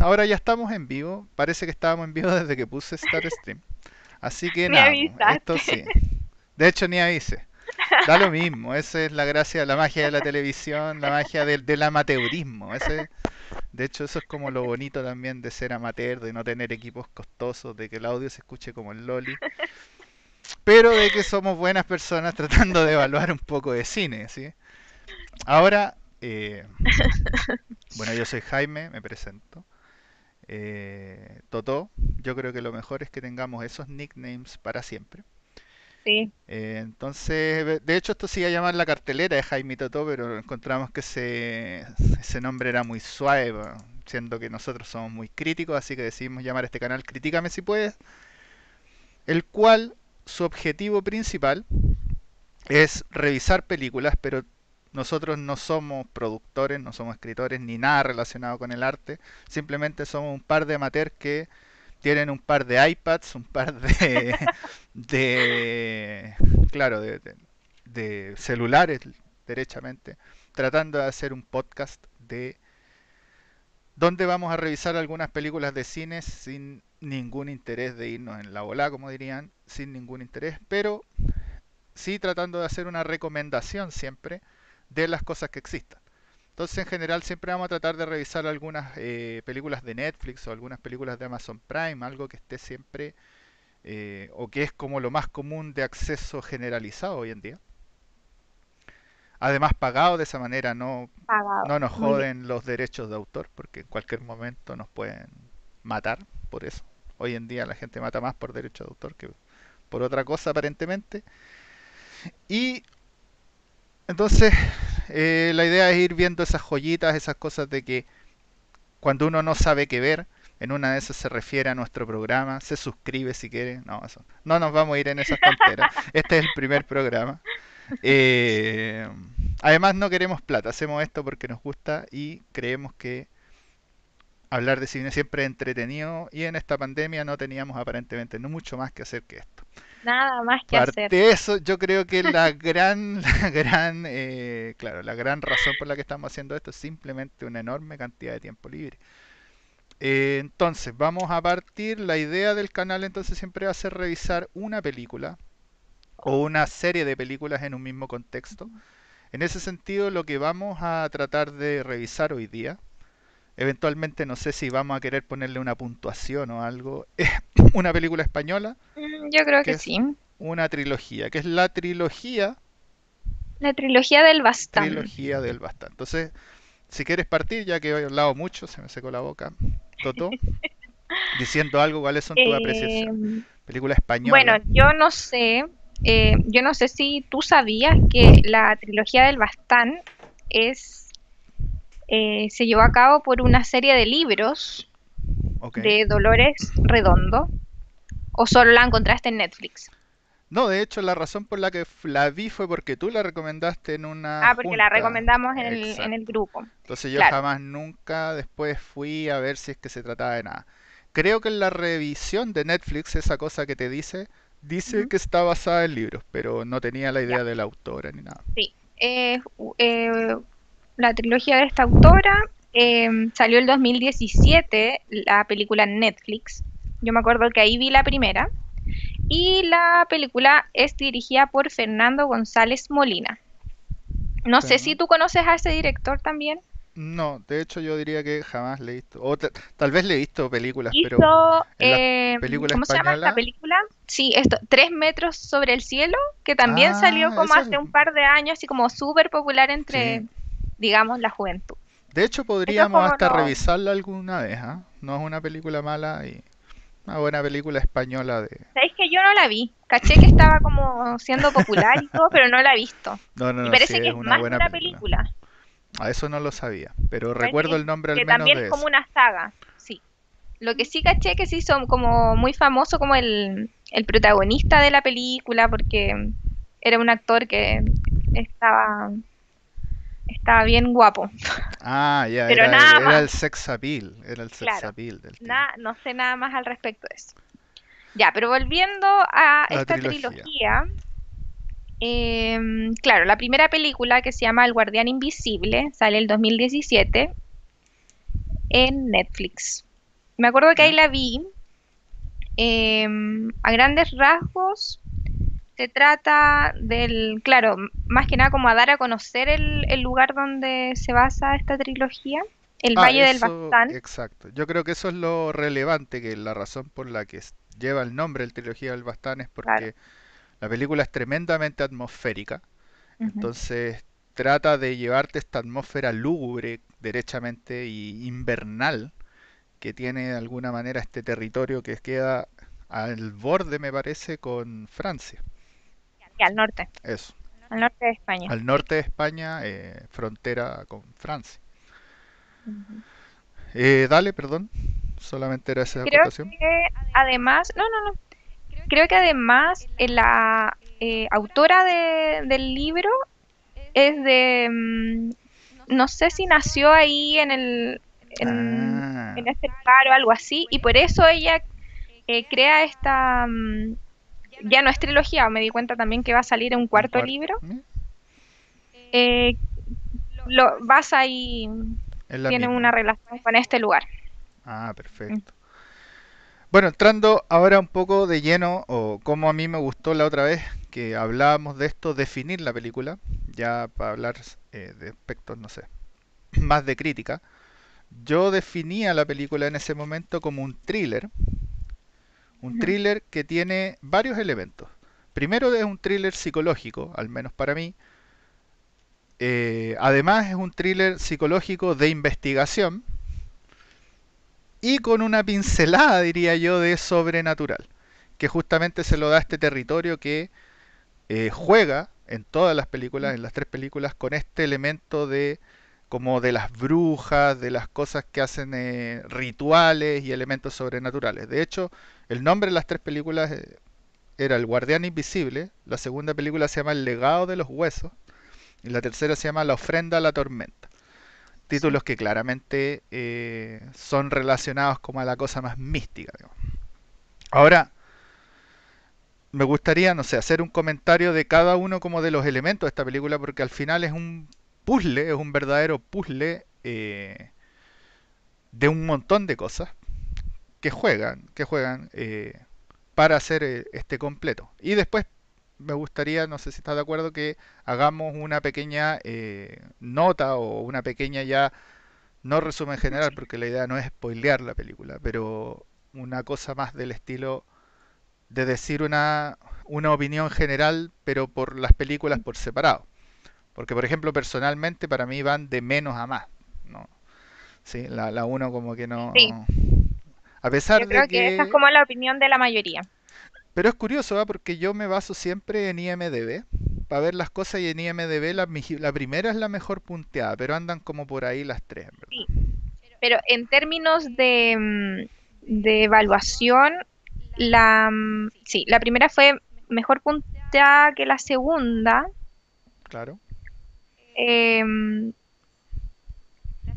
Ahora ya estamos en vivo. Parece que estábamos en vivo desde que puse Star Stream. Así que nada, avisaste. esto sí. De hecho, ni avise. Da lo mismo. Esa es la gracia, la magia de la televisión, la magia del, del amateurismo. Ese, de hecho, eso es como lo bonito también de ser amateur, de no tener equipos costosos, de que el audio se escuche como el Loli. Pero de que somos buenas personas tratando de evaluar un poco de cine, ¿sí? Ahora, eh, bueno, yo soy Jaime, me presento. Eh, Totó, yo creo que lo mejor es que tengamos esos nicknames para siempre. Sí, Eh, entonces, de hecho esto se iba a llamar la cartelera de Jaime y Totó, pero encontramos que ese, ese nombre era muy suave, siendo que nosotros somos muy críticos, así que decidimos llamar a este canal Critícame si puedes, el cual su objetivo principal es revisar películas, pero nosotros no somos productores, no somos escritores, ni nada relacionado con el arte. Simplemente somos un par de amateurs que tienen un par de iPads, un par de, de claro, de, celulares, derechamente, tratando de hacer un podcast de donde vamos a revisar algunas películas de cine sin ningún interés de irnos en la bola, como dirían, sin ningún interés, pero sí tratando de hacer una recomendación siempre de las cosas que existan. Entonces, en general, siempre vamos a tratar de revisar algunas eh, películas de Netflix o algunas películas de Amazon Prime, algo que esté siempre, eh, o que es como lo más común de acceso generalizado hoy en día. Además, pagado de esa manera, no, pagado. no nos joden los derechos de autor, porque en cualquier momento nos pueden matar por eso. Hoy en día la gente mata más por derechos de autor que por otra cosa, aparentemente. Y entonces, eh, la idea es ir viendo esas joyitas, esas cosas de que cuando uno no sabe qué ver, en una de esas se refiere a nuestro programa, se suscribe si quiere. No, eso. No nos vamos a ir en esas tonteras. Este es el primer programa. Eh, además, no queremos plata, hacemos esto porque nos gusta y creemos que hablar de cine siempre es entretenido y en esta pandemia no teníamos aparentemente no mucho más que hacer que esto. Nada más que Parte hacer. de eso, yo creo que la gran, la gran, eh, claro, la gran razón por la que estamos haciendo esto es simplemente una enorme cantidad de tiempo libre. Eh, entonces, vamos a partir, la idea del canal entonces siempre va a ser revisar una película o una serie de películas en un mismo contexto. En ese sentido, lo que vamos a tratar de revisar hoy día, eventualmente no sé si vamos a querer ponerle una puntuación o algo, una película española Mm, Yo creo que sí. una trilogía, que es la trilogía, La trilogía del Bastán. trilogía del Bastán. Entonces, si quieres partir, ya que he hablado mucho, se me secó la boca, Toto, diciendo algo, ¿cuáles son tus Eh, apreciaciones? Película bueno, española. yo no sé, eh, yo no sé si tú sabías que la trilogía del Bastán es, eh, se llevó a cabo por una serie de libros de Dolores Redondo, o solo la encontraste en Netflix. No, de hecho, la razón por la que la vi fue porque tú la recomendaste en una Ah, porque la recomendamos en el, en el grupo. Entonces yo Claro. jamás nunca después fui a ver si es que se trataba de nada. Creo que en la revisión de Netflix, esa cosa que te dice, dice que está basada en libros, pero no tenía la Ya, idea de la autora ni nada. sí. Eh, eh, la trilogía de esta autora eh, salió el 2017, la película en Netflix. Yo me acuerdo que ahí vi la primera. Y la película es dirigida por Fernando González Molina. No sé si tú conoces a ese director también. No, de hecho yo diría que jamás le he visto, o tal vez le he visto películas, pero Hizo, eh, ¿cómo se llama esta película? Sí, esto, Tres metros sobre el cielo, que también salió ah, como hace es, un par de años, así como súper popular sí. Digamos, la juventud. De hecho podríamos hasta revisarla alguna vez, ¿ah? No es una película mala y una buena película española de... ¿Sabéis que yo no la vi? Caché que estaba como siendo popular y todo, pero no la he visto. No, no, Y sí, parece que es una más buena una película. película. A eso no lo sabía, pero Parece recuerdo que, el nombre al que menos también de es como eso. una saga, sí. Lo que sí caché que sí son como muy famoso como el, el protagonista de la película, porque era un actor que estaba, estaba bien guapo. Ah, ya, Pero era, nada era el sex appeal, era el sex claro. appeal del no sé nada más al respecto de eso. Ya, pero volviendo a La esta trilogía. trilogía, em, claro, la primera película que se llama El Guardián Invisible sale el 2017. en Netflix. Me acuerdo que ahí la vi. Em, a grandes rasgos, se trata del, claro, más que nada como a dar a conocer el, el lugar donde se basa esta trilogía, el Ah, Valle del Bastán. exacto. Yo creo que eso es lo relevante, que la razón por la que lleva el nombre de Trilogía del Bastán es Claro. porque la película es tremendamente atmosférica, entonces trata de llevarte esta atmósfera lúgubre, derechamente y invernal, que tiene de alguna manera este territorio que queda al borde, me parece, con Francia. Al norte, Eso, al norte de España. al norte de España, eh, frontera con Francia. Eh, dale, perdón, solamente era esa Creo acotación. que además, no, no, no, creo que además eh, la eh, autora de- del libro es de, mm, no sé si nació ahí en el, en, Ah, en este lugar o algo así, y por eso ella eh, crea esta, mm, ya no es trilogía, me di cuenta también que va a salir un un cuarto libro, ¿Mm? eh, lo Es la tiene una relación con este lugar. Ah, perfecto. Bueno, entrando ahora un poco de lleno, o como a mí me gustó la otra vez que hablábamos de esto, definir la película, ya para hablar eh, de aspectos, no sé, más de crítica. Yo definía la película en ese momento como un thriller, un thriller que tiene varios elementos. Primero es un thriller psicológico, al menos para mí. Eh, además es un thriller psicológico de investigación y con una pincelada, diría yo, de sobrenatural, que justamente se lo da a este territorio que eh, juega en todas las películas, en las tres películas, con este elemento de como de las brujas, de las cosas que hacen eh, rituales y elementos sobrenaturales. De hecho, el nombre de las tres películas eh, era El Guardián Invisible, la segunda película se llama El Legado de los Huesos y la tercera se llama La Ofrenda a la Tormenta. Títulos que claramente eh, son relacionados como a la cosa más mística. Ahora, me gustaría, no sé, hacer un comentario de cada uno como de los elementos de esta película, porque al final es un puzzle, es un verdadero puzzle eh, de un montón de cosas que juegan, que juegan eh, para hacer eh, este completo. Y después me gustaría, no sé si estás de acuerdo, que hagamos una pequeña eh, nota o una pequeña ya, no resumen general, porque la idea no es spoilear la película, pero una cosa más del estilo de decir una, una opinión general, pero por las películas por separado. Porque, por ejemplo, personalmente para mí van de menos a más. ¿no? Sí, la, la uno como que Sí, no... A yo pesar de creo que esa es que... como la opinión de la mayoría. Pero es curioso, ¿ah? Porque yo me baso siempre en IMDB para ver las cosas y en IMDB la, primera es la mejor punteada, pero andan como por ahí las tres, verdad. Sí, pero en términos de, mm, de evaluación, la, mm, sí, la primera fue mejor punteada que la segunda. Claro. Em,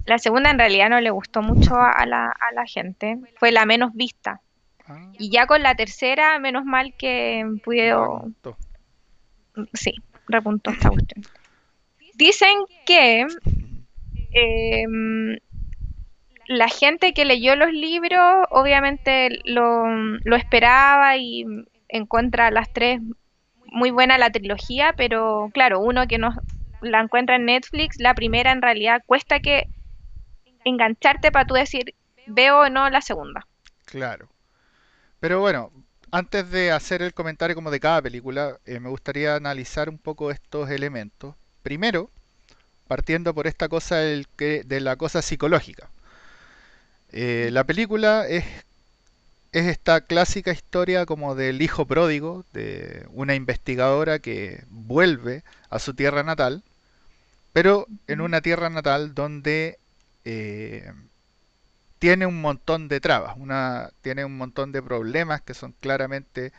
la segunda en realidad no le gustó mucho a la, a la gente, fue la menos vista. Ah, Y ya con la tercera, menos mal que pudo, sí, repuntó esta cuestión. Dicen que em, la gente que leyó los libros obviamente lo, lo esperaba y encuentra las tres muy buena la trilogía, pero claro, uno que no la encuentra en Netflix, la primera en realidad cuesta que engancharte para tú decir veo o no la segunda. Claro. Pero bueno, antes de hacer el comentario como de cada película, eh, me gustaría analizar un poco estos elementos. Primero, partiendo por esta cosa del que- de la cosa psicológica. Eh, la película es, es esta clásica historia como del hijo pródigo, de una investigadora que vuelve a su tierra natal, pero en una tierra natal donde eh, tiene un montón de trabas, una, tiene un montón de problemas que son claramente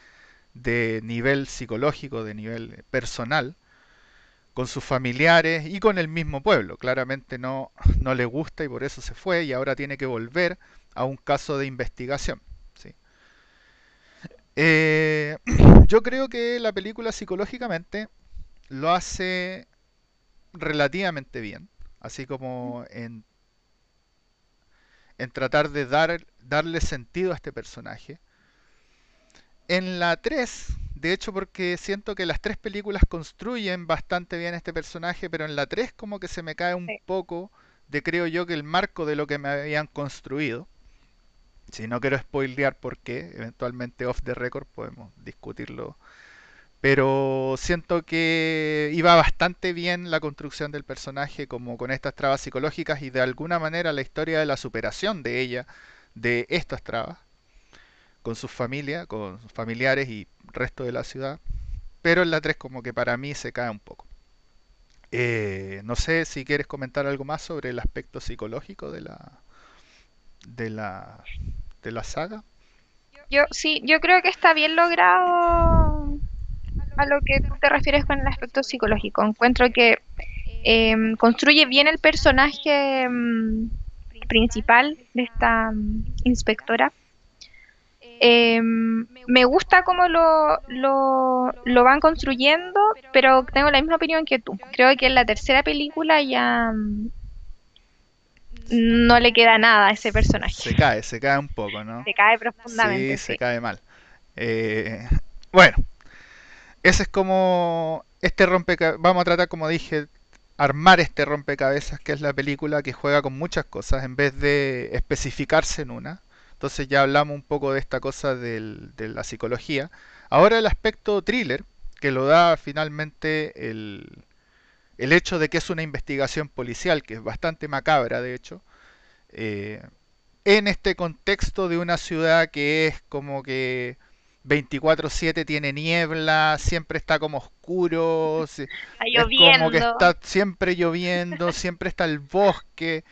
de nivel psicológico, de nivel personal, con sus familiares y con el mismo pueblo. Claramente no, no le gusta y por eso se fue y ahora tiene que volver a un caso de investigación. Eh, yo creo que la película psicológicamente lo hace relativamente bien, así como en, en tratar de dar, darle sentido a este personaje. En la 3, de hecho porque siento que las tres películas construyen bastante bien este personaje, pero en la 3 como que se me cae un Sí. poco de creo yo que el marco de lo que me habían construido. Si no quiero spoilear por qué, eventualmente off the record podemos discutirlo. Pero siento que iba bastante bien la construcción del personaje como con estas trabas psicológicas y de alguna manera la historia de la superación de ella, de estas trabas, con sus familias, con sus familiares y resto de la ciudad. Pero en la 3 como que para mí se cae un poco. Eh, no sé si quieres comentar algo más sobre el aspecto psicológico de la, de la, la saga. Yo sí, yo creo que está bien logrado a lo que tú te refieres con el aspecto psicológico. Encuentro que em, construye bien el personaje em, principal de esta em, inspectora. Me gusta cómo lo, lo, lo van construyendo, pero tengo la misma opinión que tú. Creo que en la tercera película ya no le queda nada a ese personaje. Se cae, se cae un poco, ¿no? Se cae Sí, profundamente, se sí. cae mal. Eh, bueno, ese es como este rompecabezas. Vamos a tratar, como dije, armar este rompecabezas que es la película que juega con muchas cosas en vez de especificarse en una. Entonces ya hablamos un poco de esta cosa del- de la psicología. Ahora el aspecto thriller, que lo da finalmente el, el hecho de que es una investigación policial, que es bastante macabra de hecho, eh, en este contexto de una ciudad que es como que 24/7 tiene niebla, siempre está como oscuro, Está es como que lloviendo. está siempre lloviendo, siempre está el bosque,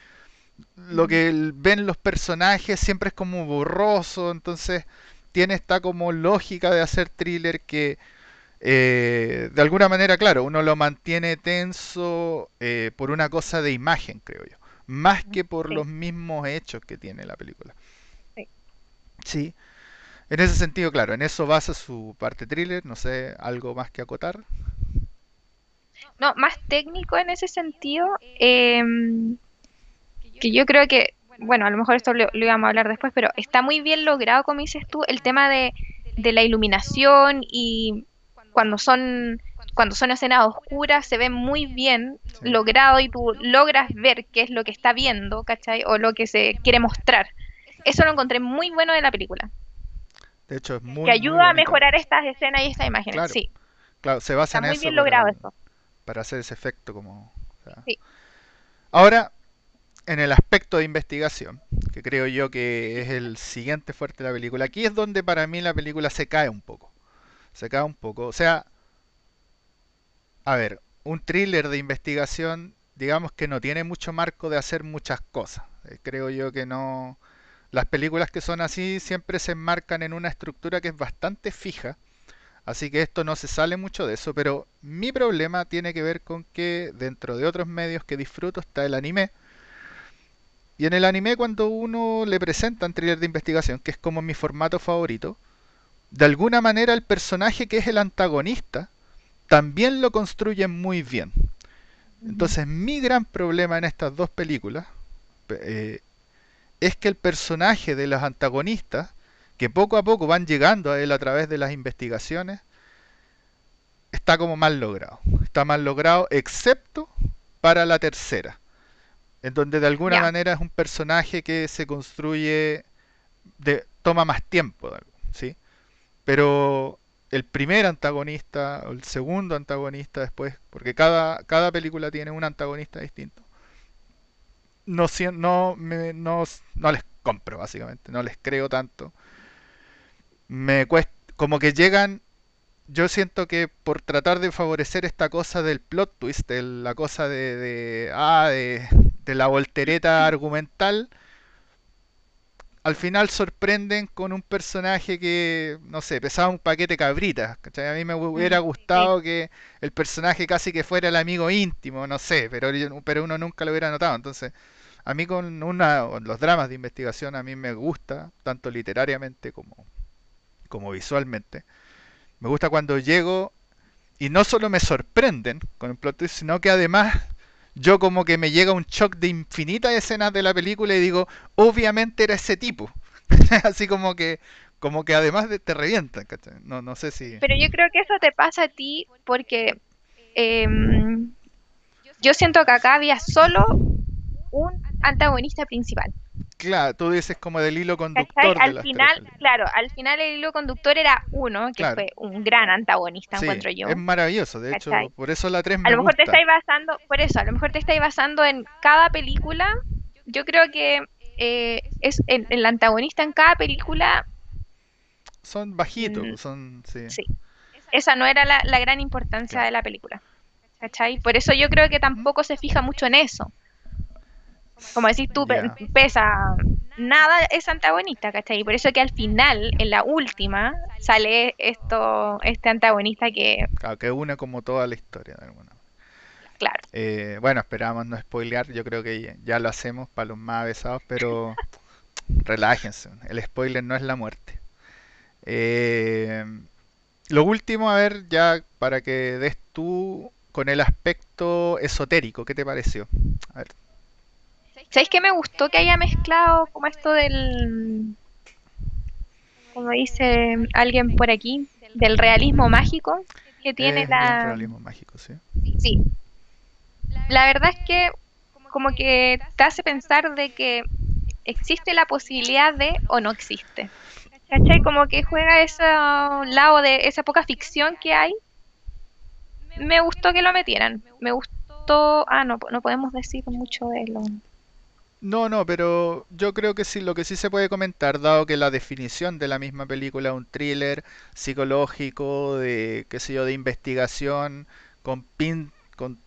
lo que ven los personajes siempre es como borroso, entonces tiene esta como lógica de hacer thriller que eh, de alguna manera, claro, uno lo mantiene tenso eh, por una cosa de imagen, creo yo, más que por Sí, los mismos hechos que tiene la película. sí. Sí, en ese sentido, claro, en eso basa su parte thriller, no sé, algo más que acotar. No, más técnico en ese sentido, em, que yo creo que, bueno, a lo mejor esto lo, lo íbamos a hablar después, pero está muy bien logrado, como dices tú, el tema de, de la iluminación y cuando son, cuando son escenas oscuras se ve muy bien Sí, logrado y tú logras ver qué es lo que está viendo, ¿cachai? O lo que se quiere mostrar. Eso lo encontré muy bueno de la película, de hecho es que muy, muy ayuda a mejorar estas escenas y estas imágenes. Claro, Sí, claro, se basa está en muy eso bien para, logrado eso. para hacer ese efecto como... o sea. Sí. Ahora, en el aspecto de investigación, que creo yo que es el siguiente fuerte de la película, aquí es donde para mí la película se cae un poco. Se cae un poco. O sea, a ver, un thriller de investigación, digamos que no tiene mucho marco de hacer muchas cosas. Eh, creo yo que no... Las películas que son así siempre se enmarcan en una estructura que es bastante fija, así que esto no se sale mucho de eso, pero mi problema tiene que ver con que dentro de otros medios que disfruto está el anime, y en el anime cuando uno le presentan thriller de investigación, que es como mi formato favorito, de alguna manera el personaje que es el antagonista también lo construyen muy bien. Entonces mi gran problema en estas dos películas eh, es que el personaje de los antagonistas, que poco a poco van llegando a él a través de las investigaciones, está como mal logrado. Está mal logrado excepto para la tercera, en donde de alguna manera es un personaje que se construye, de, toma más tiempo, ¿sí? Pero el primer antagonista, o el segundo antagonista después, porque cada, cada película tiene un antagonista distinto, no, no, me- no, no les compro, básicamente, no les creo tanto. Me cuesta, como que llegan, yo siento que por tratar de favorecer esta cosa del plot twist, de la cosa de, de, ah, de, de la voltereta argumental, al final sorprenden con un personaje que, no sé, pesaba un paquete cabritas. ¿cachai? A mí me hubiera mm, sí, gustado que el personaje casi que fuera el amigo íntimo, no sé, pero, pero uno nunca lo hubiera notado. Entonces, a mí con una, los dramas de investigación a mí me gusta, tanto literariamente como, como visualmente. Me gusta cuando llego y no solo me sorprenden con el plot twist, sino que además yo como que me llega un shock de infinitas escenas de la película y digo, obviamente era ese tipo. Así como que como que además de, te revientan, ¿cachai? No, no sé si... Pero yo creo que eso te pasa a ti porque em, yo siento que acá había solo un antagonista principal. Claro, tú dices como del hilo conductor. Al final, claro, al final el hilo conductor era uno, que fue un gran antagonista, encuentro yo. Es maravilloso, de hecho, por eso la 3 me A lo mejor te estáis basando, por eso, a lo mejor te estáis basando en cada película. Yo creo que eh, es el, antagonista en cada película. Son bajitos, mm, son. Sí. Esa no era la, gran importancia de la película. ¿Cachai? Por eso yo creo que tampoco se fija mucho en eso como decís tú, pesa nada es antagonista, ¿cachai? Y por eso que al final, en la última, sale esto, este antagonista que... Claro, que une como toda la historia de alguna Claro. Eh, bueno, esperamos no spoilear, yo creo que ya lo hacemos para los más avesados, pero relájense, el spoiler no es la muerte. Eh, lo último, a ver, ya para que des tú con el aspecto esotérico, ¿qué te pareció? A ver. ¿Sabéis que me gustó que haya mezclado como esto del, como dice alguien por aquí, del realismo mágico que tiene la... realismo mágico, sí. Sí. La verdad es que como que te hace pensar de que existe la posibilidad de o no existe. ¿Cachai? Como que juega ese lado de esa poca ficción que hay. Me gustó que lo metieran. Me gustó... Ah, no, no podemos decir mucho de lo... No, no, pero yo creo que sí, lo que sí se puede comentar, dado que la definición de la misma película es un thriller psicológico, de, qué sé yo, de investigación, con, pin, con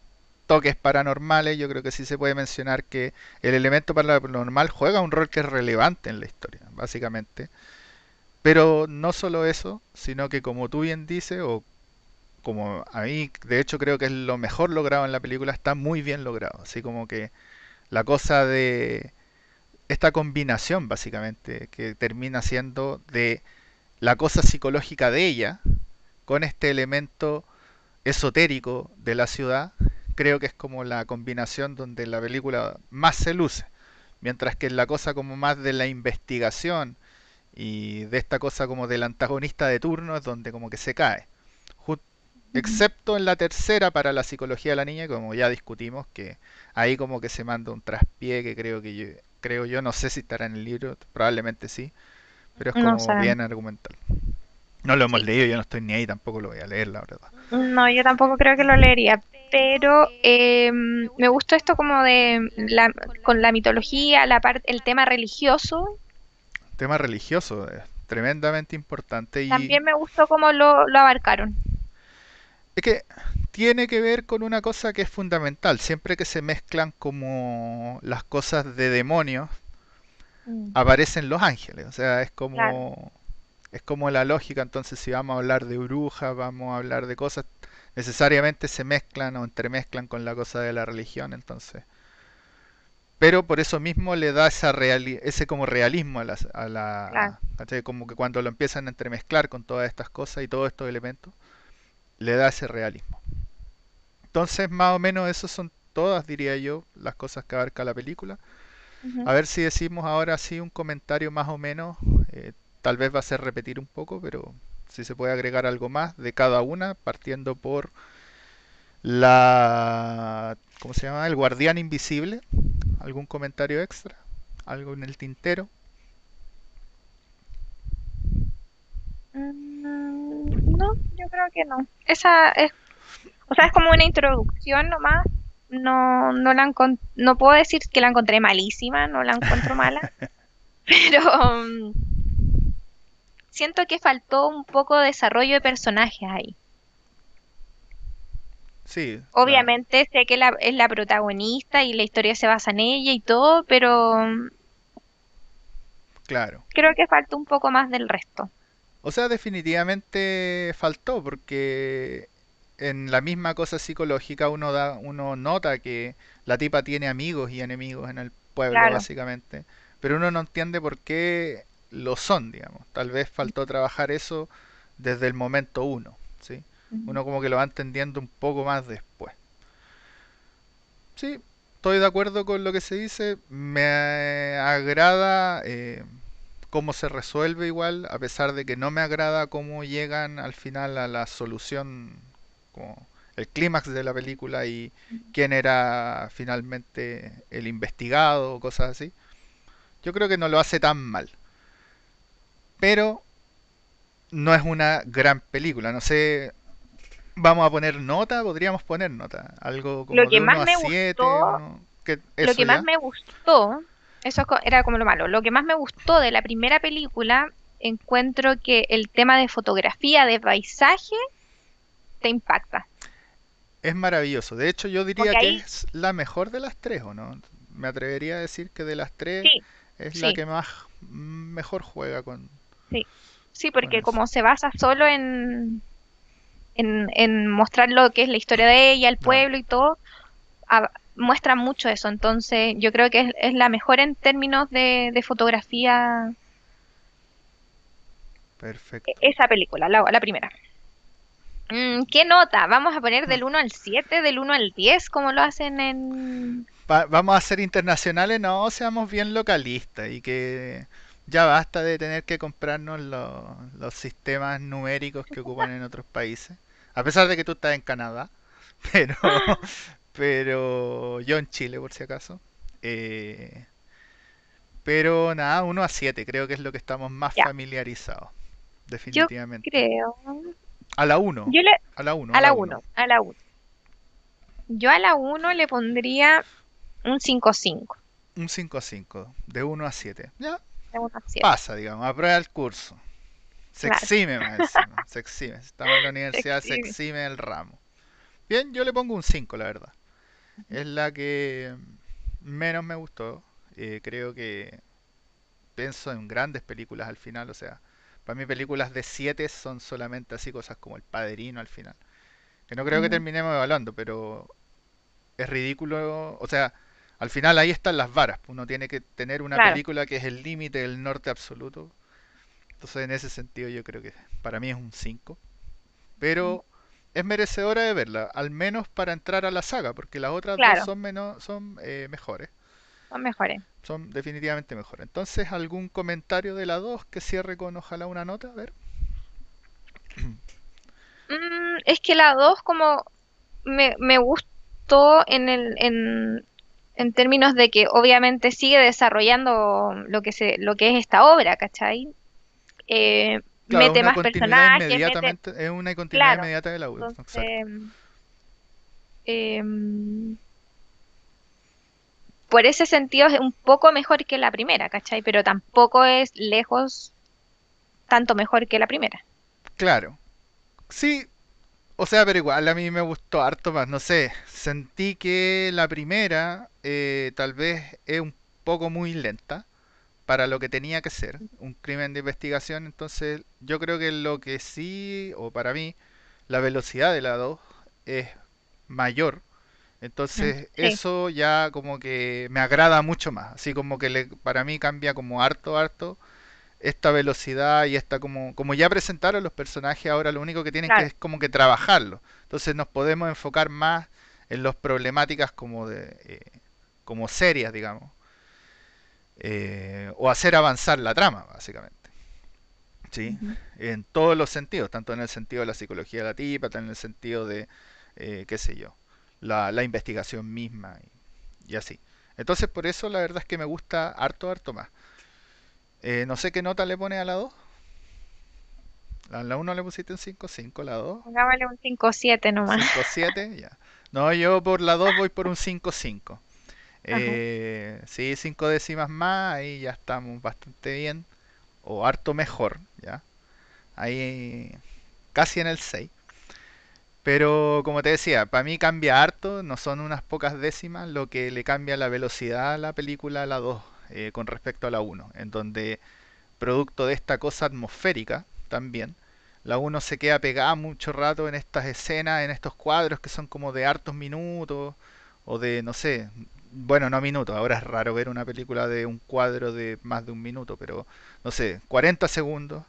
toques paranormales, yo creo que sí se puede mencionar que el elemento paranormal juega un rol que es relevante en la historia, básicamente. Pero no solo eso, sino que como tú bien dices, o como a mí, de hecho creo que es lo mejor logrado en la película, está muy bien logrado, así como que la cosa de esta combinación básicamente que termina siendo de la cosa psicológica de ella con este elemento esotérico de la ciudad, creo que es como la combinación donde la película más se luce, mientras que la cosa como más de la investigación y de esta cosa como del antagonista de turno es donde como que se cae excepto en la tercera para la psicología de la niña, como ya discutimos, que ahí como que se manda un traspié que creo que yo, creo yo, no sé si estará en el libro, probablemente sí, pero es como bien argumental. No lo hemos leído, yo no estoy ni ahí, tampoco lo voy a leer, la verdad. No, yo tampoco creo que lo leería, pero eh, me gustó esto como de la, con la mitología, la parte, el tema religioso. Tema religioso, tremendamente importante. Y... También me gustó cómo lo, lo abarcaron. Es que tiene que ver con una cosa que es fundamental. Siempre que se mezclan como las cosas de demonios, mm. aparecen los ángeles. O sea, es como es como la lógica. Entonces, si vamos a hablar de brujas, vamos a hablar de cosas, necesariamente se mezclan o entremezclan con la cosa de la religión. Entonces, pero por eso mismo le da esa ese como realismo a la, a la como que cuando lo empiezan a entremezclar con todas estas cosas y todos estos elementos le da ese realismo. Entonces, más o menos, esas son todas, diría yo, las cosas que abarca la película. A ver si decimos ahora sí un comentario más o menos. Eh, tal vez va a ser repetir un poco, pero si se puede agregar algo más de cada una, partiendo por la. ¿Cómo se llama? El guardián invisible. ¿Algún comentario extra? ¿Algo en el tintero? No, yo creo que no. Esa es, o sea, es como una introducción nomás. No, no la no puedo decir que la encontré malísima, no la encuentro mala, pero um, siento que faltó un poco de desarrollo de personajes ahí. Sí. Obviamente sé que la, es la protagonista y la historia se basa en ella y todo, pero um, claro. Creo que faltó un poco más del resto. O sea, definitivamente faltó porque en la misma cosa psicológica uno da, uno nota que la tipa tiene amigos y enemigos en el pueblo, básicamente. Pero uno no entiende por qué lo son, digamos. Tal vez faltó trabajar eso desde el momento uno, ¿sí? Uno como que lo va entendiendo un poco más después. sí, estoy de acuerdo con lo que se dice. Me agrada eh, cómo se resuelve igual, a pesar de que no me agrada cómo llegan al final a la solución, como el clímax de la película y quién era finalmente el investigado o cosas así. Yo creo que no lo hace tan mal. Pero no es una gran película. No sé, vamos a poner nota, podríamos poner nota. Algo como Lo que de más 1 a me 7. gustó, que lo que más me gustó, eso era como lo malo, lo que más me gustó de la primera película, encuentro que el tema de fotografía, de paisaje, te impacta. Es maravilloso. De hecho, yo diría que es la mejor de las tres, ¿o no? Me atrevería a decir que de las tres sí, es la que más mm, mejor juega con, sí, sí, porque como se basa solo en, en, en mostrar lo que es la historia de ella, el pueblo y todo, a- muestra mucho eso. Entonces, yo creo que es, es la mejor en términos de, de fotografía, perfecto. esa película, la, la primera. Mm, ¿qué nota? ¿Vamos a poner del uno al 7, del uno al 10, como lo hacen en... Va- vamos a ser internacionales, no, seamos bien localistas y que ya basta de tener que comprarnos los, los sistemas numéricos que ocupan en otros países. A pesar de que tú estás en Canadá, pero, pero yo en Chile por si acaso. Eh, pero nada, uno a 7 creo que es lo que estamos más Ya, familiarizados, yo definitivamente. creo... A la uno Yo le... a la uno a A la la uno uno, a la uno. Yo a la uno le pondría un 5-5, Un 5 a 5 de uno a siete Ya, de 1 a 7. pasa, digamos, aprueba el curso. Se Claro, exime más se exime. Si estamos en la se universidad, se exhibe. exime el ramo. Bien, yo le pongo un 5 la verdad. Es la que menos me gustó. Eh, creo que pienso en grandes películas al final, o sea, para mí películas de 7 son solamente así cosas como El Padrino al final. Que no creo que Ujú, terminemos evaluando, pero es ridículo, o sea, al final ahí están las varas. Uno tiene que tener una Claro. película que es el límite del norte absoluto. Entonces, en ese sentido, yo creo que para mí es un 5. Pero es merecedora de verla, al menos para entrar a la saga, porque las otras dos son, menos, son eh, mejores. son mejores. Son definitivamente mejores. Entonces, ¿algún comentario de la 2 que cierre con ojalá una nota? A ver. Mm, es que la 2 como me, me gustó en el, en, en términos de que obviamente sigue desarrollando lo que se, lo que es esta obra, ¿cachai? Eh, Claro, mete más personajes, mete, es una continuidad claro. inmediata de la 1. Exacto. Entonces, em, por ese sentido es un poco mejor que la primera, ¿cachai? Pero tampoco es lejos tanto mejor que la primera. Claro. Sí, o sea, pero igual a mí me gustó harto más. No sé, sentí que la primera eh, tal vez es un poco muy lenta para lo que tenía que ser, un crimen de investigación. Entonces, yo creo que lo que sí, o para mí, la velocidad de la 2 es mayor. Mm, Entonces, sí, eso ya como que me agrada mucho más. Así como que le- para mí cambia como harto, harto esta velocidad y esta como, como ya presentaron los personajes, ahora lo único que tienen que es como que trabajarlo. Entonces nos podemos enfocar más en las problemáticas como de eh, como serias, digamos, eh, o hacer avanzar la trama, básicamente. ¿Sí? ujú, En todos los sentidos, tanto en el sentido de la psicología de la tipa, tanto en el sentido de, eh, qué sé yo, la, la investigación misma y, y así. Entonces por eso la verdad es que me gusta harto, harto más. Eh, no sé qué nota le pone a la 2. A la uno le pusiste un cinco cinco la 2 pongámosle un 5-7 nomás. 5 7 ya. No, yo por la 2 voy por un 5 5 Ajá, Eh, sí, 5 décimas más, ahí ya estamos bastante bien, o harto mejor, ya. Ahí casi en el 6. Pero como te decía, para mí cambia harto, no son unas pocas décimas lo que le cambia la velocidad a la película a la 2 eh, con respecto a la uno en donde producto de esta cosa atmosférica también. La uno se queda pegada mucho rato en estas escenas, en estos cuadros que son como de hartos minutos o de, no sé, bueno, no minutos, ahora es raro ver una película de un cuadro de más de un minuto, pero no sé, 40 segundos,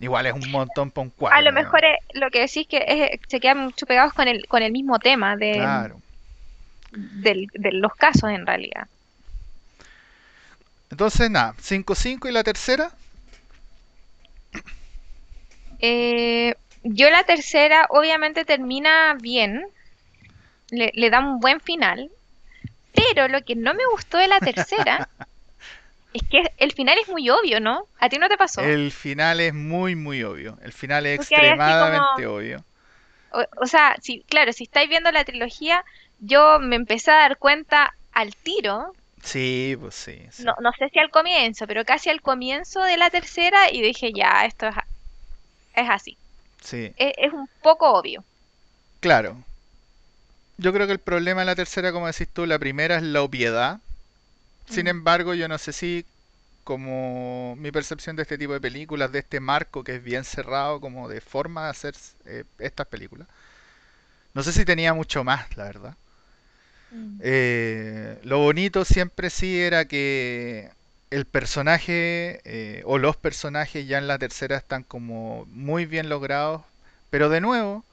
igual es un montón para un A lo cuadro, mejor es, lo que decís que es- se quedan mucho pegados con el, con el mismo tema de, Claro, del, de los casos en realidad. Entonces, nada, 5-5 y la tercera. Eh, yo la tercera obviamente termina bien, le, le da un buen final, pero lo que no me gustó de la tercera es que el final es muy obvio, ¿no? ¿A ti no te pasó? El final es muy, muy obvio. El final es Porque extremadamente como- obvio. O, o sea, si, claro, si estáis viendo la trilogía, yo me empecé a dar cuenta al tiro, Sí, pues sí. sí. no, no sé si al comienzo, pero casi al comienzo de la tercera y dije, ya, esto es, es así. Sí, Es, es un poco obvio. claro. Yo creo que el problema de la tercera, como decís tú, la primera es la obviedad. Sin Mm. embargo, yo no sé si como mi percepción de este tipo de películas, de este marco que es bien cerrado, como de forma de hacer eh, estas películas, no sé si tenía mucho más, la verdad. Mm. Eh, lo bonito siempre sí era que el personaje eh, o los personajes ya en la tercera están como muy bien logrados, pero de nuevo,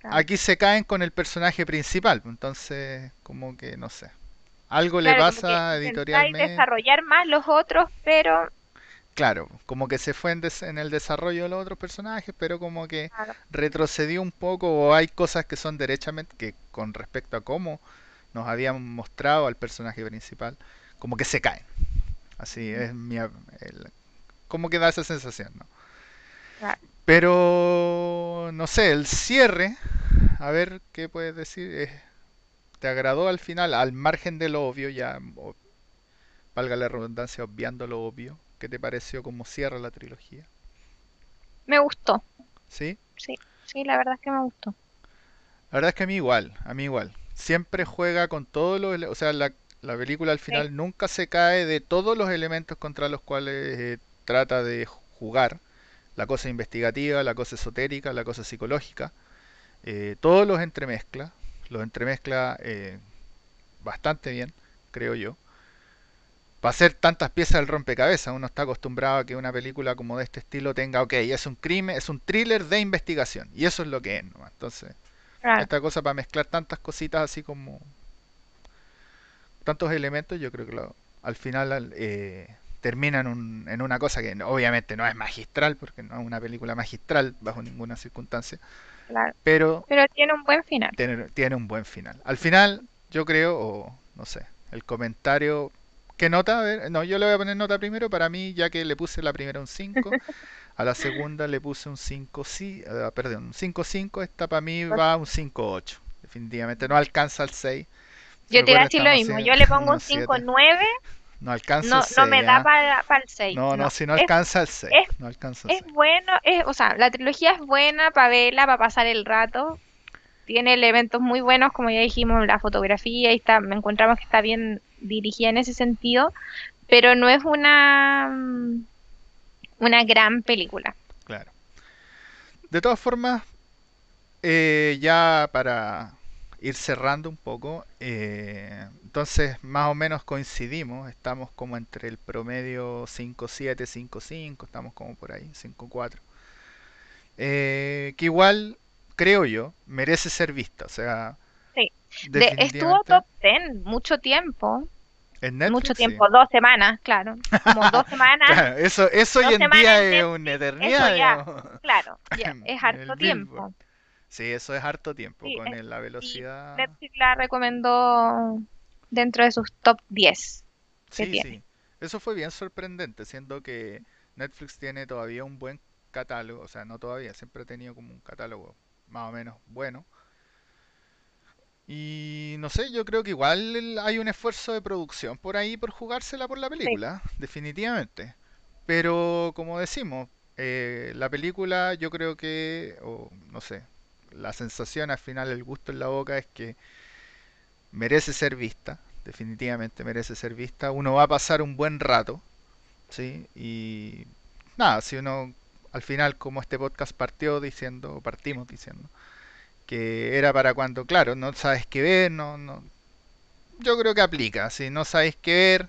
Claro. aquí se caen con el personaje principal, entonces como que no sé. Algo le Claro, pasa editorialmente. desarrollar más los otros, pero Claro, como que se fue en, des- en el desarrollo de los otros personajes, pero como que claro, retrocedió un poco o hay cosas que son derechamente que con respecto a cómo nos habían mostrado al personaje principal, como que se caen. Así es mi, el- como que da esa sensación, ¿no? claro. Pero no sé, el cierre, a ver qué puedes decir, eh, ¿te agradó al final, al margen de lo obvio, ya valga la redundancia, obviando lo obvio? ¿Qué te pareció cómo cierra la trilogía? Me gustó. ¿Sí? Sí, sí, la verdad es que me gustó. La verdad es que a mí igual, a mí igual. Siempre juega con todos los... O sea, la, la película al Sí, final nunca se cae de todos los elementos contra los cuales eh, trata de jugar. La cosa investigativa, la cosa esotérica, la cosa psicológica. eh, todos los entremezcla. Los entremezcla eh, bastante bien, creo yo. Para hacer tantas piezas del rompecabezas, uno está acostumbrado a que una película como de este estilo tenga, ok, es un crimen, es un thriller de investigación. Y eso es lo que es, ¿no? Entonces... Esta cosa para mezclar tantas cositas así como tantos elementos, yo creo que lo- al final al- eh, termina en, un- en una cosa que obviamente no es magistral, porque no es una película magistral bajo ninguna circunstancia, claro. pero Pero tiene un buen final. tiene, tiene un buen final. Al final, yo creo, o no sé, el comentario... ¿Qué nota? A ver, no, yo le voy a poner nota primero para mí, ya que le puse la primera un 5, a la segunda le puse un 5, sí, eh, perdón, un 5-5, esta para mí va un 5-8. Definitivamente no alcanza al 6. Yo te iba a decir lo mismo. Yo le pongo un unos 7. 5-9. No alcanza No, al no 6, me da ¿ah? para el 6. No, no, No. si no Es, alcanza al 6. es, No alcanza al es 6. bueno. Es, o sea, la trilogía es buena para verla, para pasar el rato. Tiene elementos muy buenos, como ya dijimos, la fotografía y está, me encontramos que está bien dirigida en ese sentido, pero no es una, mm, una gran película. Claro. De todas formas, eh, ya para ir cerrando un poco, eh, entonces más o menos coincidimos, estamos como entre el promedio 5.7, 5.5, estamos como por ahí, 5.4. Eh, que igual, creo yo, merece ser vista, o sea, Sí. De, estuvo top 10 mucho tiempo, en mucho Netflix, sí. tiempo, dos semanas, claro, como dos semanas, Claro, eso, eso hoy en día es una eternidad, ya, claro, ya, es harto Billboard. Sí, eso es harto tiempo Sí, con es- la velocidad. Netflix la recomendó dentro de sus top 10 que Sí, tiene. sí. Eso fue bien sorprendente, siendo que Netflix tiene todavía un buen catálogo, o sea, no todavía, siempre ha tenido como un catálogo más o menos bueno. Y no sé, yo creo que igual hay un esfuerzo de producción por ahí por jugársela por la Sí, película, definitivamente. Pero como decimos, eh, la película yo creo que, o no sé, la sensación al final, el gusto en la boca es que merece ser vista, definitivamente merece ser vista. Uno va a pasar un buen rato, ¿sí? Y nada, si uno al final, como este podcast partió diciendo, partimos diciendo, que era para cuando, claro, no sabes qué ver, no, no, yo creo que aplica, si no sabéis qué ver,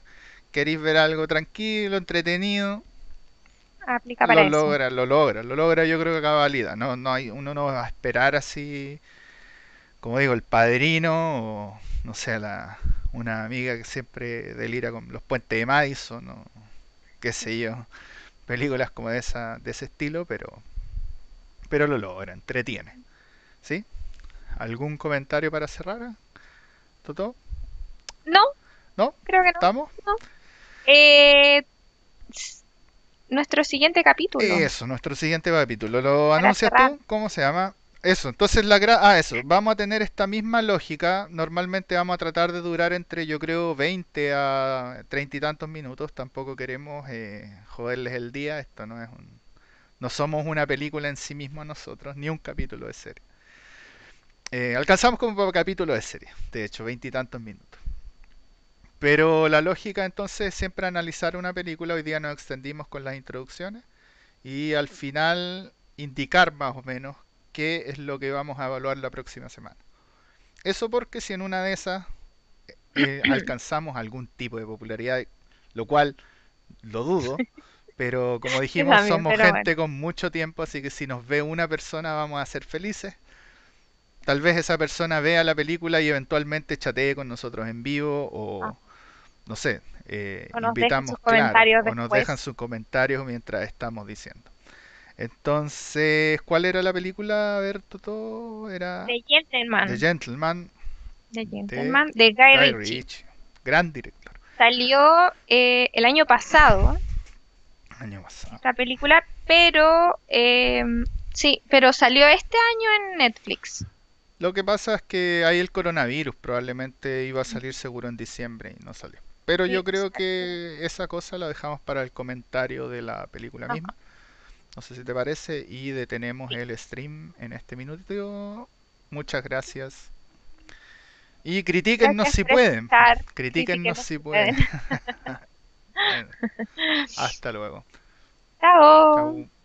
queréis ver algo tranquilo, entretenido, aplica para lo eso. logra, lo logra, lo logra, yo creo que acá valida, no, no hay, uno no va a esperar así como digo, El Padrino o, no sé, la, una amiga que siempre delira con Los Puentes de Madison o qué sé yo, películas como de, esa, de ese estilo, pero, pero lo logra, entretiene. ¿Sí? ¿Algún comentario para cerrar? ¿Toto? No, ¿No? creo que no. ¿Estamos? no. Eh, nuestro siguiente capítulo. Eso, nuestro siguiente capítulo. ¿Lo Para anuncias cerrar. tú? ¿Cómo se llama? Eso, entonces la gra... Ah, eso, vamos a tener esta misma lógica. Normalmente vamos a tratar de durar entre, yo creo, 20 a 30 y tantos minutos. Tampoco queremos eh, joderles el día. Esto no es un... No somos una película en sí mismo nosotros, ni un capítulo de serie. Eh, alcanzamos como capítulo de serie, de hecho, 20 y tantos minutos. Pero la lógica entonces es siempre analizar una película. Hoy día nos extendimos con las introducciones y al final indicar más o menos qué es lo que vamos a evaluar la próxima semana. Eso porque si en una de esas eh, alcanzamos algún tipo de popularidad, lo cual lo dudo, pero como dijimos, somos gente con mucho tiempo, así que si nos ve una persona vamos a ser felices. Tal vez esa persona vea la película y eventualmente chatee con nosotros en vivo o no sé, eh, O nos invitamos, sus claro, comentarios o nos dejan sus comentarios mientras estamos diciendo. Entonces, ¿cuál era la película? A ver, Toto, era The The Gentleman. Gentleman The de Gentleman de Guy Guy Ritchie. Ritchie, gran director, Salió eh, el año pasado año pasado. esta película, pero eh, sí, pero salió este año en Netflix. Lo que pasa es que hay el coronavirus, probablemente iba a salir seguro en diciembre y no salió. Pero Sí, yo creo exacto. que esa cosa la dejamos para el comentario de la película Ajá. misma. No sé si te parece y detenemos el stream en este minuto. Muchas gracias. Y critíquennos si pueden. Critíquennos si pueden. Bueno, hasta luego. Chao. Está.